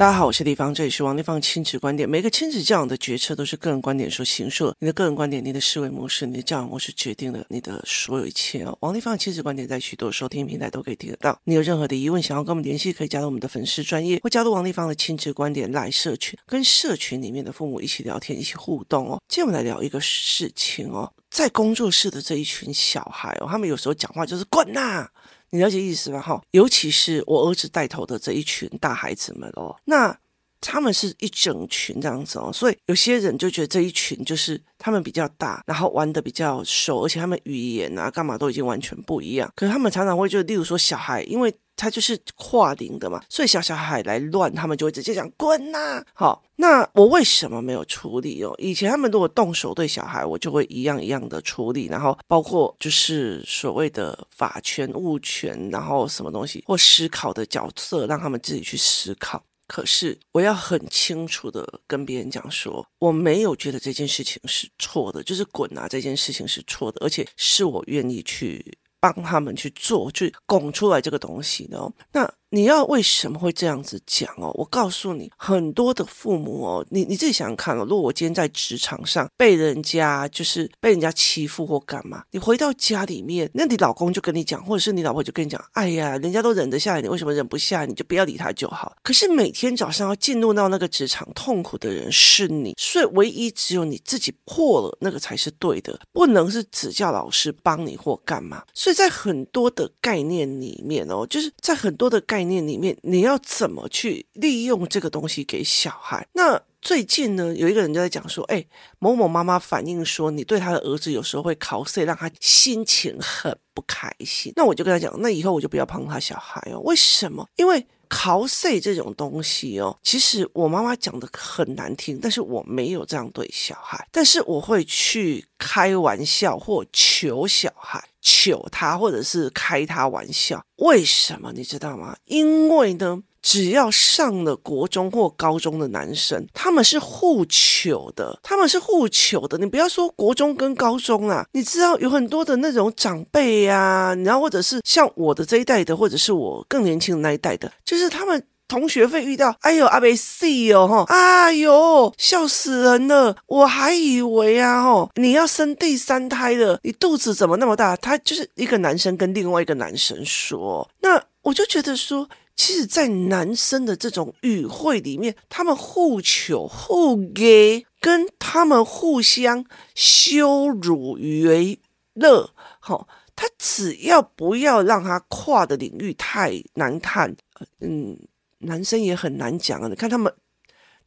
大家好，我是丽芳，这里是王立芳亲子观点。每个亲子教养的决策都是个人观点所形塑，你的个人观点、你的思维模式、你的教养模式决定了你的所有一切哦。王立芳亲子观点在许多收听平台都可以听得到。你有任何的疑问，想要跟我们联系，可以加入我们的粉丝专业，或加入王立芳的亲子观点来社群，跟社群里面的父母一起聊天，一起互动哦。今天我们来聊一个事情哦，在工作室的这一群小孩哦，他们有时候讲话就是滚呐。你了解意思吗？哈，尤其是我儿子带头的这一群大孩子们哦，那他们是一整群这样子哦，所以有些人就觉得这一群就是他们比较大，然后玩得比较熟，而且他们语言啊干嘛都已经完全不一样。可是他们常常会就例如说小孩，因为。他就是跨龄的嘛，所以小小孩来乱，他们就会直接讲滚呐。好，那我为什么没有处理哦？以前他们如果动手对小孩，我就会一样一样的处理，然后包括就是所谓的法权、物权，然后什么东西或思考的角色，让他们自己去思考。可是我要很清楚的跟别人讲说，我没有觉得这件事情是错的，就是滚啊这件事情是错的，而且是我愿意去。帮他们去做，去拱出来这个东西呢？那。你要为什么会这样子讲哦？我告诉你，很多的父母哦，你你自己想想看哦。如果我今天在职场上被人家就是被人家欺负或干嘛，你回到家里面，那你老公就跟你讲，或者是你老婆就跟你讲，哎呀，人家都忍得下来，你为什么忍不下？你就不要理他就好。可是每天早上要进入到那个职场，痛苦的人是你，所以唯一只有你自己破了，那个才是对的，不能是指教老师帮你或干嘛。所以在很多的概念里面哦，就是在很多的概。概念里面，你要怎么去利用这个东西给小孩？那最近呢，有一个人就在讲说，哎，某某妈妈反映说，你对他的儿子有时候会考试，让他心情很不开心。那我就跟他讲，那以后我就不要碰他小孩哦。为什么？因为考碎这种东西哦，其实我妈妈讲的很难听，但是我没有这样对小孩，但是我会去开玩笑或求小孩。求他，或者是开他玩笑，为什么你知道吗？因为呢，只要上了国中或高中的男生，他们是互求的，他们是互求的。你不要说国中跟高中啊，你知道有很多的那种长辈呀，然后或者是像我的这一代的，或者是我更年轻的那一代的，就是他们。同学会遇到，哎呦阿贝 C 哦哈，哎呦笑死人了！我还以为啊吼，你要生第三胎了，你肚子怎么那么大？他就是一个男生跟另外一个男生说，那我就觉得说，其实，在男生的这种语汇里面，他们互求互给，跟他们互相羞辱娱乐，好，他只要不要让他跨的领域太难看，嗯。男生也很难讲啊！你看他们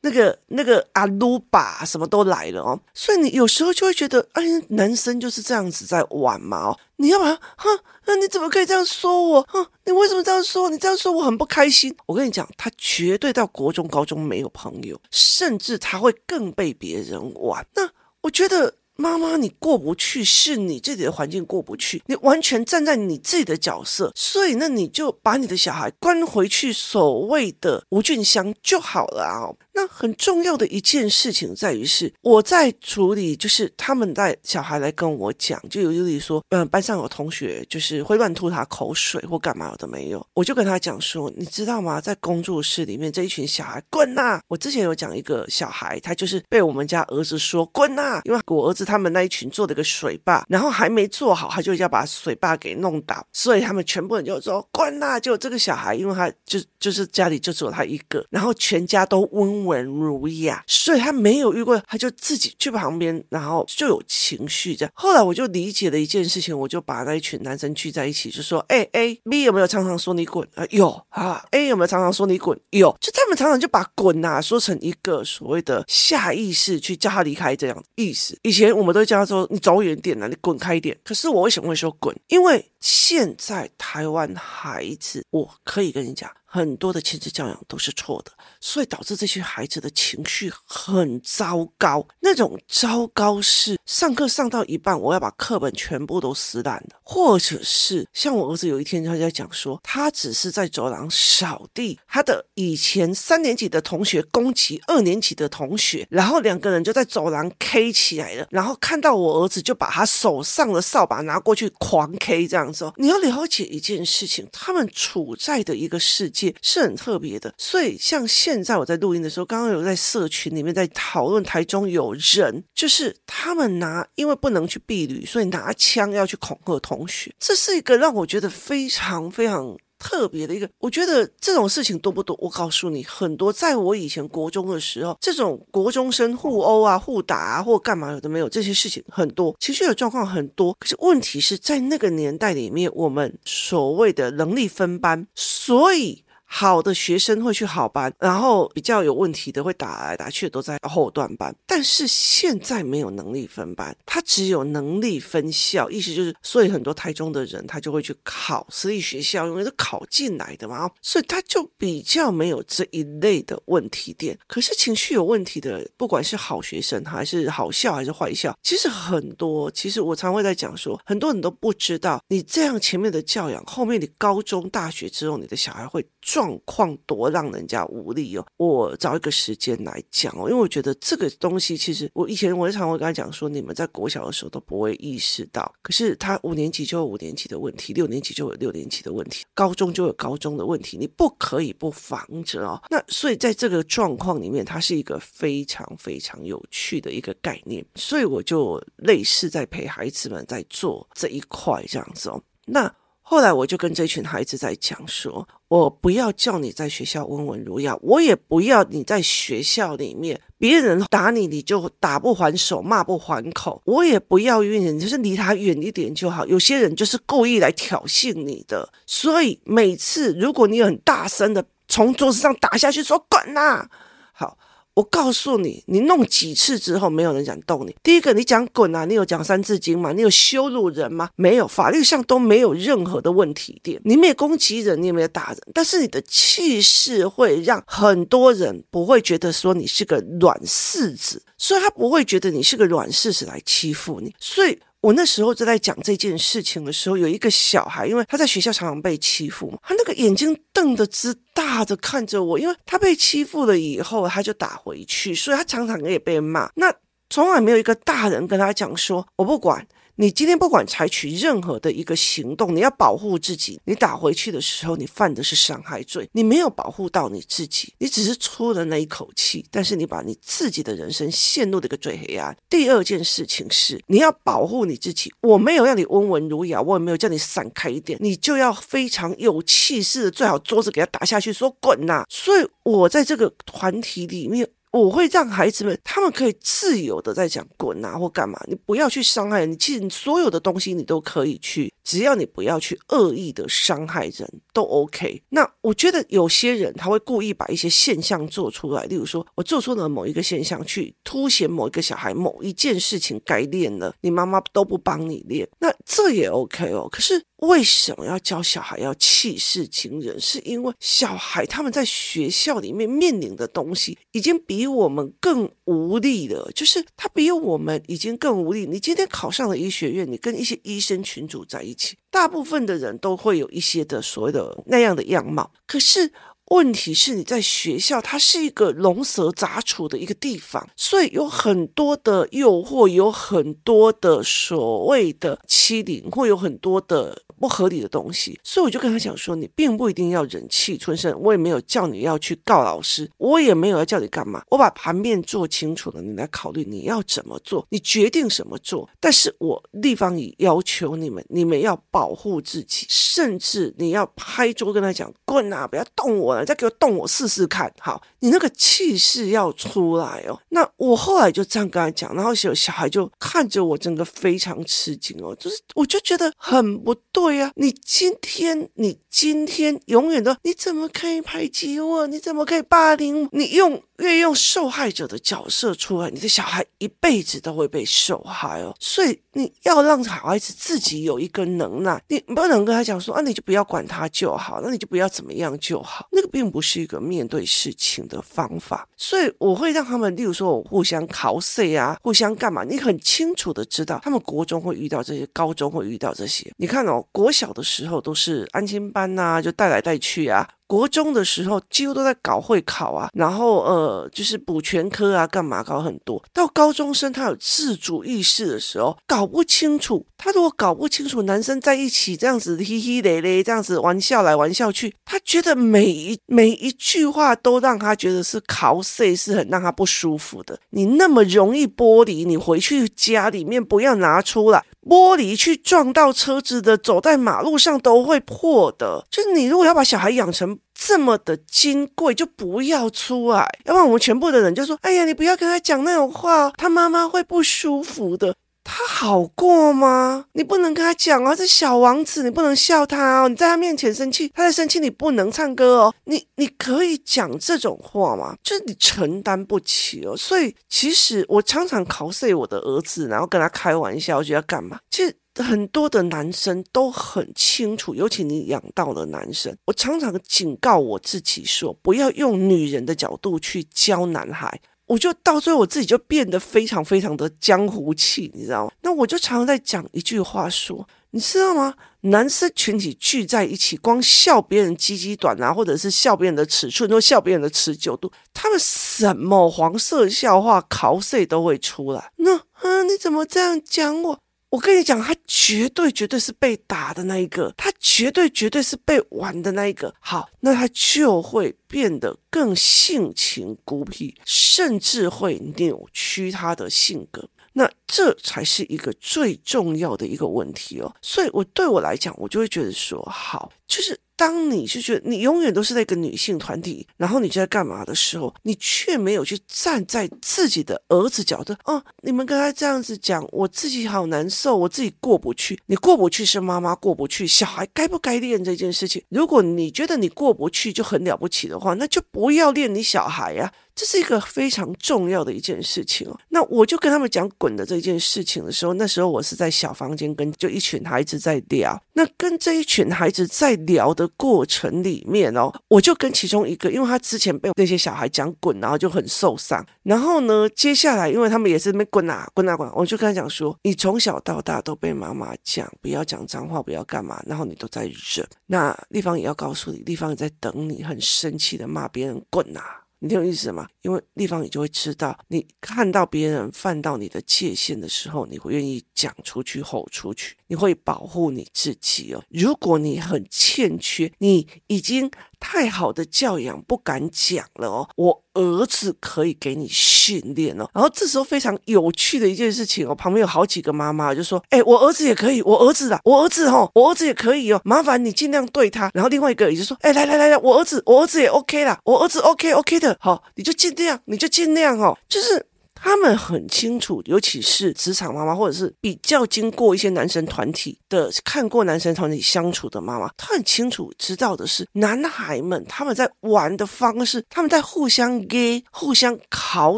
那个那个阿鲁巴什么都来了哦，所以你有时候就会觉得，哎，男生就是这样子在玩嘛哦。你要把他，哼，那你怎么可以这样说我？哼，你为什么这样说？你这样说我很不开心。我跟你讲，他绝对到国中、高中没有朋友，甚至他会更被别人玩。那我觉得。妈妈，你过不去，是你自己的环境过不去，你完全站在你自己的角色，所以那你就把你的小孩关回去，所谓的无菌箱就好了啊。那很重要的一件事情在于是，我在处理，就是他们带小孩来跟我讲，就有例如说，嗯，班上有同学就是会乱吐他口水或干嘛的没有，我就跟他讲说，你知道吗？在工作室里面这一群小孩滚呐！我之前有讲一个小孩，他就是被我们家儿子说滚呐，因为我儿子他们那一群做了个水坝，然后还没做好，他就要把水坝给弄倒，所以他们全部人就说滚呐！就这个小孩，因为他就就是家里就只有他一个，然后全家都嗡文儒雅，所以他没有遇过，他就自己去旁边，然后就有情绪这样。后来我就理解了一件事情，我就把那一群男生聚在一起，就说：“哎，A，，B 有没有常常说你滚啊？有啊，A 有没有常常说你滚？有。就他们常常就把滚呐、啊、说成一个所谓的下意识去叫他离开这样意思。以前我们都叫他说：你走远点了，你滚开一点。可是我为什么会说滚？因为现在台湾孩子，我可以跟你讲。”很多的亲子教养都是错的，所以导致这些孩子的情绪很糟糕。那种糟糕是上课上到一半，我要把课本全部都撕烂的，或者是像我儿子有一天他在讲说，他只是在走廊扫地，他的以前三年级的同学攻击二年级的同学，然后两个人就在走廊 K 起来了，然后看到我儿子就把他手上的扫把拿过去狂 K，这样子，你要了解一件事情，他们处在的一个世界。是很特别的。所以像现在我在录音的时候，刚刚有在社群里面在讨论，台中有人就是他们拿，因为不能去避旅，所以拿枪要去恐吓同学，这是一个让我觉得非常非常。特别的一个，我觉得这种事情多不多？我告诉你，很多。在我以前国中的时候，这种国中生互殴啊、互打啊，或干嘛有的没有，这些事情很多，情绪的状况很多。可是问题是在那个年代里面，我们所谓的能力分班，所以。好的学生会去好班，然后比较有问题的会打来打去，都在后段班。但是现在没有能力分班，他只有能力分校，意思就是，所以很多台中的人他就会去考私立学校，因为是考进来的嘛，所以他就比较没有这一类的问题点。可是情绪有问题的，不管是好学生还是好校还是坏校，其实很多。其实我常会在讲说，很多人都不知道，你这样前面的教养，后面你高中、大学之后，你的小孩会。状况多让人家无力哦！我找一个时间来讲哦，因为我觉得这个东西其实我以前我也常会跟他讲说，你们在国小的时候都不会意识到，可是他五年级就有五年级的问题，六年级就有六年级的问题，高中就有高中的问题，你不可以不防着哦。那所以在这个状况里面，它是一个非常非常有趣的一个概念，所以我就类似在陪孩子们在做这一块这样子哦。那。后来我就跟这群孩子在讲说，我不要叫你在学校温文儒雅，我也不要你在学校里面别人打你你就打不还手，骂不还口，我也不要怨人，就是离他远一点就好。有些人就是故意来挑衅你的，所以每次如果你很大声的从桌子上打下去说滚呐，好。我告诉你，你弄几次之后，没有人想动你。第一个，你讲滚啊，你有讲三字经吗？你有羞辱人吗？没有，法律上都没有任何的问题点。你没有攻击人，你也没有打人，但是你的气势会让很多人不会觉得说你是个软柿子，所以他不会觉得你是个软柿子来欺负你，所以。我那时候就在讲这件事情的时候，有一个小孩，因为他在学校常常被欺负嘛，他那个眼睛瞪得直大的看着我，因为他被欺负了以后，他就打回去，所以他常常也被骂。那从来没有一个大人跟他讲说：“我不管。”你今天不管采取任何的一个行动，你要保护自己。你打回去的时候，你犯的是伤害罪，你没有保护到你自己，你只是出了那一口气，但是你把你自己的人生陷入了一个最黑暗。第二件事情是，你要保护你自己。我没有让你温文儒雅，我也没有叫你闪开一点，你就要非常有气势的，最好桌子给他打下去，说滚呐！所以我在这个团体里面。我会让孩子们，他们可以自由的在讲滚啊或干嘛，你不要去伤害，你其实所有的东西你都可以去，只要你不要去恶意的伤害人都 OK。那我觉得有些人他会故意把一些现象做出来，例如说我做出了某一个现象去凸显某一个小孩某一件事情该练了，你妈妈都不帮你练，那这也 OK 哦。可是。为什么要教小孩要气势惊人？是因为小孩他们在学校里面面临的东西已经比我们更无力了，就是他比我们已经更无力。你今天考上了医学院，你跟一些医生群组在一起，大部分的人都会有一些的所谓的那样的样貌，可是。问题是你在学校，它是一个龙蛇杂处的一个地方，所以有很多的诱惑，有很多的所谓的欺凌，会有很多的不合理的东西。所以我就跟他讲说，你并不一定要忍气吞声，我也没有叫你要去告老师，我也没有要叫你干嘛。我把盘面做清楚了，你来考虑你要怎么做，你决定怎么做。但是我地方也要求你们，你们要保护自己，甚至你要拍桌跟他讲，滚啊，不要动我了。再给我动我试试看，好，你那个气势要出来哦。那我后来就这样跟他讲，然后小小孩就看着我，整个非常吃惊哦，就是我就觉得很不对对呀。你今天，你今天永远都，你怎么可以排挤我？你怎么可以霸凌我？你用。越用受害者的角色出来，你的小孩一辈子都会被受害哦。所以你要让小孩子自己有一个能耐，你不能跟他讲说啊，你就不要管他就好，那你就不要怎么样就好。那个并不是一个面对事情的方法。所以我会让他们，例如说我互相考试啊，互相干嘛？你很清楚的知道，他们国中会遇到这些，高中会遇到这些。你看哦，国小的时候都是安亲班那、就带来带去啊。国中的时候几乎都在搞会考啊，然后呃就是补全科啊，干嘛搞很多。到高中生他有自主意识的时候，搞不清楚。他如果搞不清楚男生在一起这样子嘻嘻咧咧，这样子玩笑来玩笑去，他觉得每一每一句话都让他觉得是考试，是很让他不舒服的。你那么容易玻璃，你回去家里面不要拿出来。玻璃去撞到车子的，走在马路上都会破的。就是你如果要把小孩养成这么的金贵，就不要出来。要不然我们全部的人就说：“哎呀，你不要跟他讲那种话，他妈妈会不舒服的。”他好过吗？你不能跟他讲啊，这小王子，你不能笑他哦。你在他面前生气，他在生气，你不能唱歌哦。你你可以讲这种话吗？就是你承担不起哦。所以其实我常常考碎我的儿子，然后跟他开玩笑，我觉得干嘛？其实很多的男生都很清楚，尤其你养到了男生，我常常警告我自己说，不要用女人的角度去教男孩。我就到最后我自己就变得非常非常的江湖气，你知道吗？那我就常常在讲一句话说，你知道吗？男生群体聚在一起，光笑别人鸡鸡短啊，或者是笑别人的尺寸，或笑别人的持久度，他们什么黄色笑话、考碎都会出来。那啊，你怎么这样讲我？我跟你讲，他绝对绝对是被打的那一个，他绝对绝对是被玩的那一个。好，那他就会变得更性情孤僻，甚至会扭曲他的性格。那这才是一个最重要的一个问题哦。所以，我对我来讲，我就会觉得说，好，就是。当你就觉得你永远都是那个女性团体，然后你就在干嘛的时候，你却没有去站在自己的儿子角度，哦，你们跟他这样子讲，我自己好难受，我自己过不去。你过不去是妈妈过不去，小孩该不该练这件事情？如果你觉得你过不去就很了不起的话，那就不要练你小孩呀。这是一个非常重要的一件事情哦。那我就跟他们讲滚的这件事情的时候，那时候我是在小房间跟就一群孩子在聊。那跟这一群孩子在聊的过程里面哦，我就跟其中一个，因为他之前被那些小孩讲滚，然后就很受伤。然后呢，接下来因为他们也是没滚啊滚啊滚，我就跟他讲说：你从小到大都被妈妈讲不要讲脏话，不要干嘛，然后你都在忍。那丽芳也要告诉你，丽芳也在等你，很生气的骂别人滚啊。你懂我意思吗？因为立方，你就会知道，你看到别人犯到你的界限的时候，你会愿意讲出去、吼出去，你会保护你自己哦。如果你很欠缺，你已经。太好的教养不敢讲了哦，我儿子可以给你训练哦。然后这时候非常有趣的一件事情哦，旁边有好几个妈妈就说：“哎，我儿子也可以，我儿子啊，我儿子哦，我儿子也可以哦，麻烦你尽量对他。”然后另外一个也就说：“哎，来来来来，我儿子，我儿子也 OK 啦，我儿子 OK OK 的，好，你就尽量，你就尽量哦，就是。”他们很清楚，尤其是职场妈妈，或者是比较经过一些男生团体的看过男生团体相处的妈妈，他很清楚知道的是，男孩们他们在玩的方式，他们在互相 gay、互相考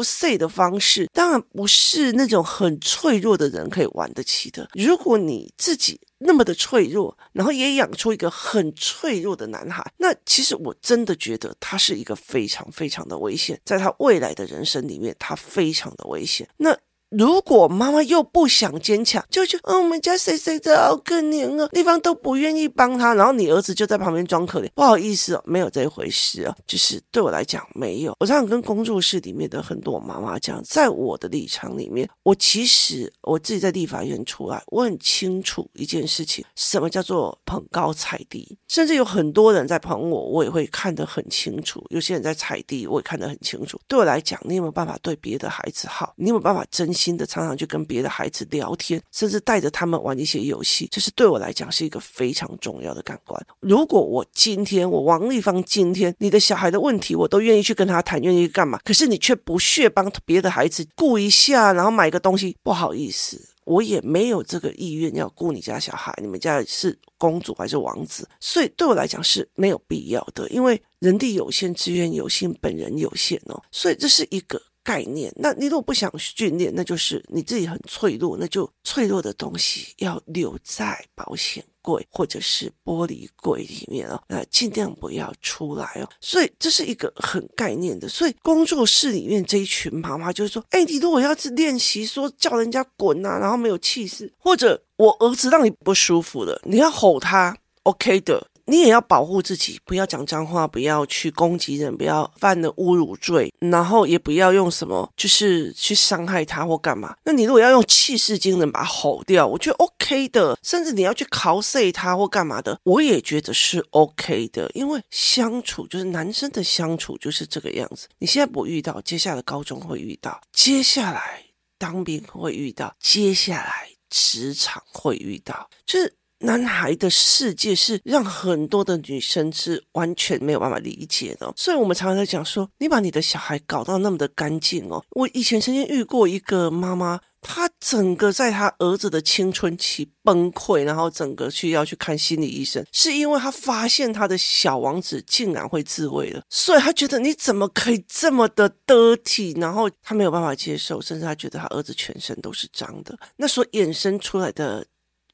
碎的方式，当然不是那种很脆弱的人可以玩得起的。如果你自己，那么的脆弱，然后也养出一个很脆弱的男孩，那其实我真的觉得他是一个非常非常的危险，在他未来的人生里面，他非常的危险。那。如果妈妈又不想坚强，就觉得，我们家谁谁的好可怜啊，对方都不愿意帮他，然后你儿子就在旁边装可怜，不好意思哦，没有这一回事哦，就是对我来讲没有。我常常跟工作室里面的很多妈妈讲，在我的立场里面，我其实我自己在立法院出来，我很清楚一件事情，什么叫做捧高踩低，甚至有很多人在捧我，我也会看得很清楚；有些人在踩低，我也看得很清楚。对我来讲，你有没有办法对别的孩子好？你有没有办法真心的常常去跟别的孩子聊天，甚至带着他们玩一些游戏，这是对我来讲是一个非常重要的感官。如果我今天我王丽芳今天你的小孩的问题，我都愿意去跟他谈，愿意干嘛？可是你却不屑帮别的孩子顾一下，然后买个东西，不好意思，我也没有这个意愿要顾你家小孩。你们家是公主还是王子？所以对我来讲是没有必要的，因为人力有限，资源有限，本人有限哦。所以这是一个。概念，那你如果不想训练，那就是你自己很脆弱，那就脆弱的东西要留在保险柜或者是玻璃柜里面哦，那尽量不要出来哦。所以这是一个很概念的。所以工作室里面这一群妈妈就是说，哎，你如果要是练习说叫人家滚啊，然后没有气势，或者我儿子让你不舒服了，你要吼他，OK 的。你也要保护自己，不要讲脏话，不要去攻击人，不要犯了侮辱罪，然后也不要用什么就是去伤害他或干嘛。那你如果要用气势惊人把他吼掉，我觉得 OK 的，甚至你要去拷碎他或干嘛的，我也觉得是 OK 的，因为相处就是男生的相处就是这个样子。你现在不遇到，接下来高中会遇到，接下来当兵会遇到，接下来职场会遇到，就是。男孩的世界是让很多的女生是完全没有办法理解的，所以我们常常在讲说，你把你的小孩搞到那么的干净哦。我以前曾经遇过一个妈妈，她整个在她儿子的青春期崩溃，然后整个去要去看心理医生，是因为她发现她的小王子竟然会自慰了，所以她觉得你怎么可以这么的得体，然后她没有办法接受，甚至她觉得她儿子全身都是脏的，那所衍生出来的。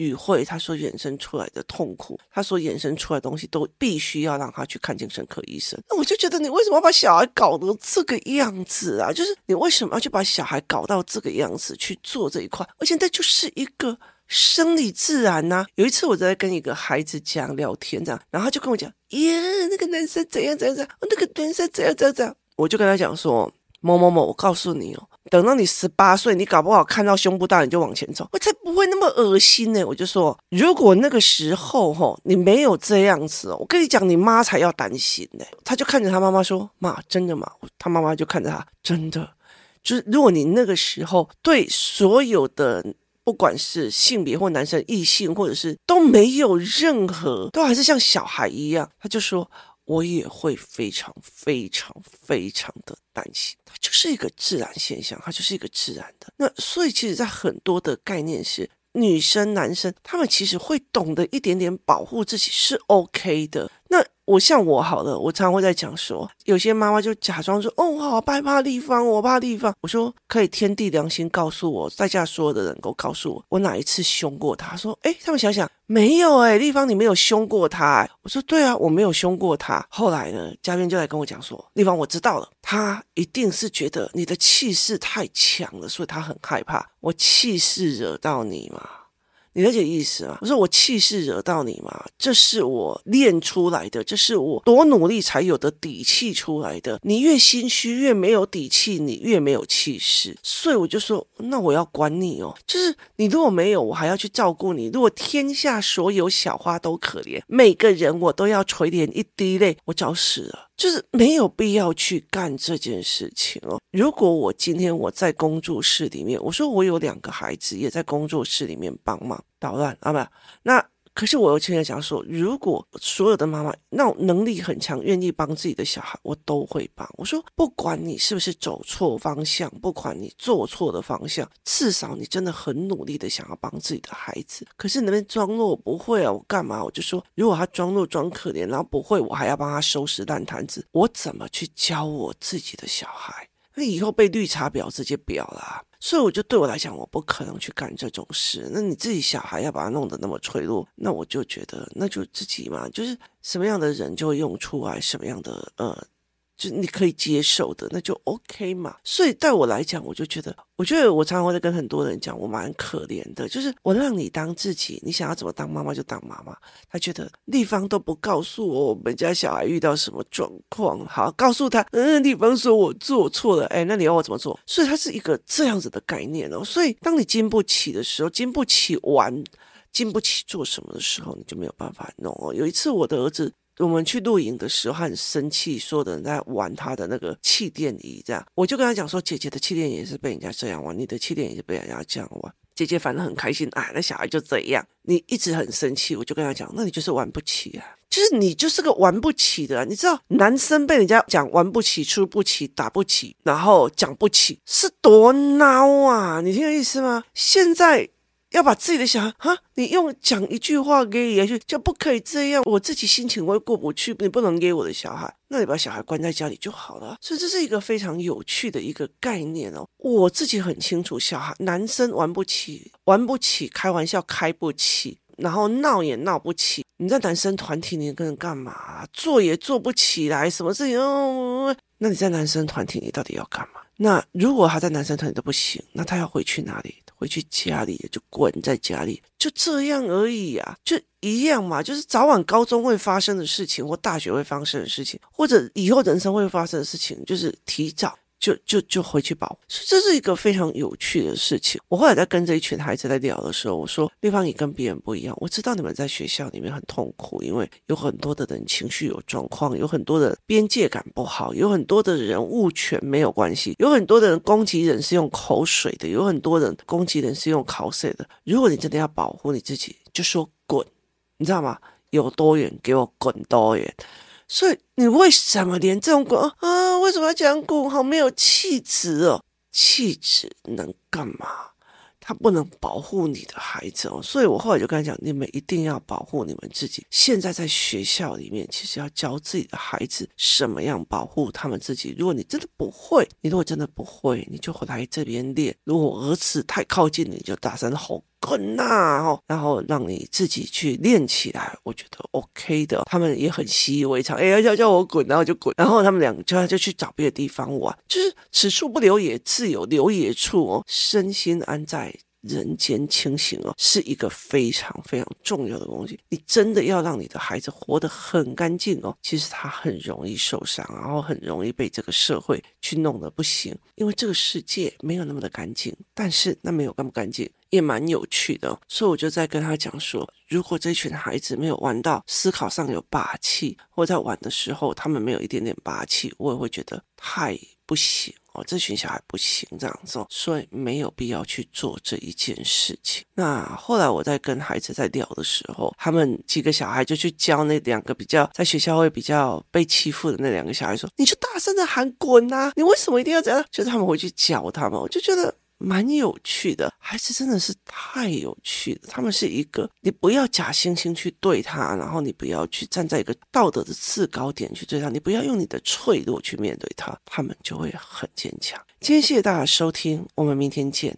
语汇，他所衍生出来的痛苦，他所衍生出来的东西，都必须要让他去看精神科医生。那我就觉得，你为什么要把小孩搞得这个样子啊？就是你为什么要去把小孩搞到这个样子去做这一块？而且那就是一个生理自然呐、有一次我在跟一个孩子讲聊天，这样，然后他就跟我讲：“耶，那个男生怎样怎样怎样，那个男生怎样怎样怎样。”我就跟他讲说：“某某某，我告诉你哦。”等到你十八岁，你搞不好看到胸部大，你就往前走，我才不会那么恶心呢。我就说，如果那个时候吼你没有这样子，我跟你讲，你妈才要担心呢。他就看着他妈妈说：“妈，真的吗？”他妈妈就看着他，真的。就是如果你那个时候对所有的，不管是性别或男生、异性，或者是都没有任何，都还是像小孩一样，他就说。我也会非常非常非常的担心，它就是一个自然现象，它就是一个自然的。那所以，其实，在很多的概念是，女生、男生，他们其实会懂得一点点保护自己是 OK 的。那。我像我好了，我常常会在讲说，有些妈妈就假装说，哦，我好害怕丽芳，我怕丽芳。我说可以天地良心告诉我，在家所有的人都告诉我，我哪一次凶过他？说，哎，他们想想没有哎，丽芳你没有凶过他。我说对啊，我没有凶过他。后来呢，嘉宾就来跟我讲说，丽芳我知道了，他一定是觉得你的气势太强了，所以他很害怕。我气势惹到你吗？你了解意思吗？我说我气势惹到你吗？这是我练出来的，这是我多努力才有的底气出来的。你越心虚，越没有底气，你越没有气势。所以我就说，那我要管你哦。就是你如果没有，我还要去照顾你。如果天下所有小花都可怜，每个人我都要垂怜一滴泪，我找死了。就是没有必要去干这件事情哦。如果我今天我在工作室里面，我说我有两个孩子也在工作室里面帮忙捣乱啊，不，那。可是我又现在想说，如果所有的妈妈那种能力很强，愿意帮自己的小孩，我都会帮。我说，不管你是不是走错方向，不管你做错的方向，至少你真的很努力的想要帮自己的孩子。可是你那边装弱不会啊，我干嘛？我就说，如果他装弱装可怜，然后不会，我还要帮他收拾烂摊子，我怎么去教我自己的小孩？那以后被绿茶婊直接婊了。所以我就对我来讲，我不可能去干这种事。那你自己小孩要把他弄得那么脆弱，那我就觉得那就自己嘛，就是什么样的人就用出来什么样的呃。就你可以接受的，那就 OK 嘛。所以对我来讲，我就觉得，我觉得我常常会跟很多人讲，我蛮可怜的。就是我让你当自己，你想要怎么当妈妈就当妈妈。他觉得丽芳都不告诉我，我们家小孩遇到什么状况，好告诉他。嗯，丽芳说我做错了，哎，那你要我怎么做？所以他是一个这样子的概念哦。所以当你经不起的时候，经不起玩，经不起做什么的时候，你就没有办法弄哦。有一次我的儿子。我们去露营的时候，他很生气，所有的人在玩他的那个气垫仪，这样我就跟他讲说：“姐姐的气垫也是被人家这样玩，你的气垫也是被人家这样玩。”姐姐反正很开心，哎，那小孩就这样。你一直很生气，我就跟他讲：“那你就是玩不起啊，就是你就是个玩不起的啊。你知道，男生被人家讲玩不起、出不起、打不起，然后讲不起，是多孬啊！你听有意思吗？现在。”要把自己的小孩哈，你用讲一句话给也去，就不可以这样。我自己心情会过不去，你不能给我的小孩，那你把小孩关在家里就好了。所以这是一个非常有趣的一个概念哦。我自己很清楚，小孩男生玩不起，玩不起，开玩笑开不起，然后闹也闹不起。你在男生团体里跟人干嘛？做也做不起来，什么事情哦？那你在男生团体里到底要干嘛？那如果他在男生团体都不行，那他要回去哪里？回去家里就滚在家里，就这样而已啊，就一样嘛，就是早晚高中会发生的事情，或大学会发生的事情，或者以后人生会发生的事情，就是提早。就就就回去保护，所以这是一个非常有趣的事情。我后来在跟这一群孩子在聊的时候，我说：“立方你跟别人不一样，我知道你们在学校里面很痛苦，因为有很多的人情绪有状况，有很多的边界感不好，有很多的人物权没有关系，有很多的人攻击人是用口水的，有很多人攻击人是用口水的。如果你真的要保护你自己，就说滚，你知道吗？有多远给我滚多远。”所以你为什么连这种滚啊？为什么要讲滚？好没有气质哦！气质能干嘛？他不能保护你的孩子哦。所以我后来就跟他讲，你们一定要保护你们自己。现在在学校里面，其实要教自己的孩子什么样保护他们自己。如果你真的不会，你如果真的不会，你就回来这边练。如果儿子太靠近你，就大声吼。滚呐！哦，然后让你自己去练起来，我觉得 OK 的。他们也很习以为常，哎，要叫我滚，然后就滚。然后他们两个就就去找别的地方玩，就是此处不留爷，自有留爷处哦。身心安在人间清醒哦，是一个非常非常重要的东西。你真的要让你的孩子活得很干净哦，其实他很容易受伤，然后很容易被这个社会去弄得不行，因为这个世界没有那么的干净。但是那没有干不干净？也蛮有趣的，所以我就在跟他讲说，如果这群孩子没有玩到思考上有霸气，或在玩的时候他们没有一点点霸气，我也会觉得太不行哦，这群小孩不行这样子，所以没有必要去做这一件事情。那后来我在跟孩子在聊的时候，他们几个小孩就去教那两个比较在学校会比较被欺负的那两个小孩说：“你就大声的喊滚呐！你为什么一定要这样？”就是他们回去教他们，我就觉得。蛮有趣的，孩子真的是太有趣了。他们是一个，你不要假惺惺去对他，然后你不要去站在一个道德的制高点去对他，你不要用你的脆弱去面对他，他们就会很坚强。今天谢谢大家收听，我们明天见。